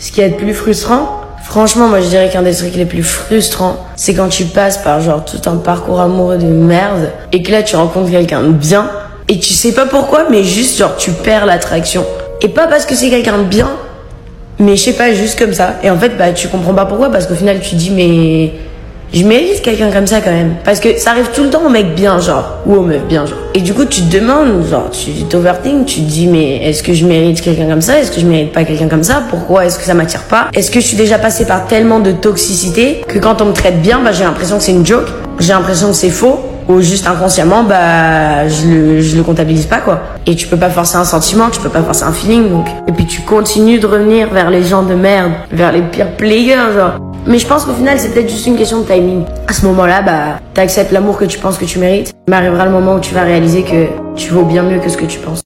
Ce qui est le plus frustrant, franchement, moi je dirais qu'un des trucs les plus frustrants, c'est quand tu passes par genre tout un parcours amoureux de merde et que là tu rencontres quelqu'un de bien et tu sais pas pourquoi, mais juste genre tu perds l'attraction. Et pas parce que c'est quelqu'un de bien, mais je sais pas, juste comme ça. Et en fait, bah tu comprends pas pourquoi parce qu'au final tu dis mais je mérite quelqu'un comme ça quand même. Parce que ça arrive tout le temps aux mecs bien, genre, ou aux meufs bien, genre. Et du coup, tu te demandes, genre, tu t'overthink, tu te dis, mais est-ce que je mérite quelqu'un comme ça? Est-ce que je mérite pas quelqu'un comme ça? Pourquoi est-ce que ça m'attire pas? Est-ce que je suis déjà passé par tellement de toxicité que quand on me traite bien, bah j'ai l'impression que c'est une joke, j'ai l'impression que c'est faux, ou juste inconsciemment, bah je le, je le comptabilise pas quoi. Et tu peux pas forcer un sentiment, tu peux pas forcer un feeling, donc. Et puis tu continues de revenir vers les gens de merde, vers les pires players, genre. Mais je pense qu'au final, c'est peut-être juste une question de timing. À ce moment-là, bah, t'acceptes l'amour que tu penses que tu mérites. Mais arrivera le moment où tu vas réaliser que tu vaux bien mieux que ce que tu penses.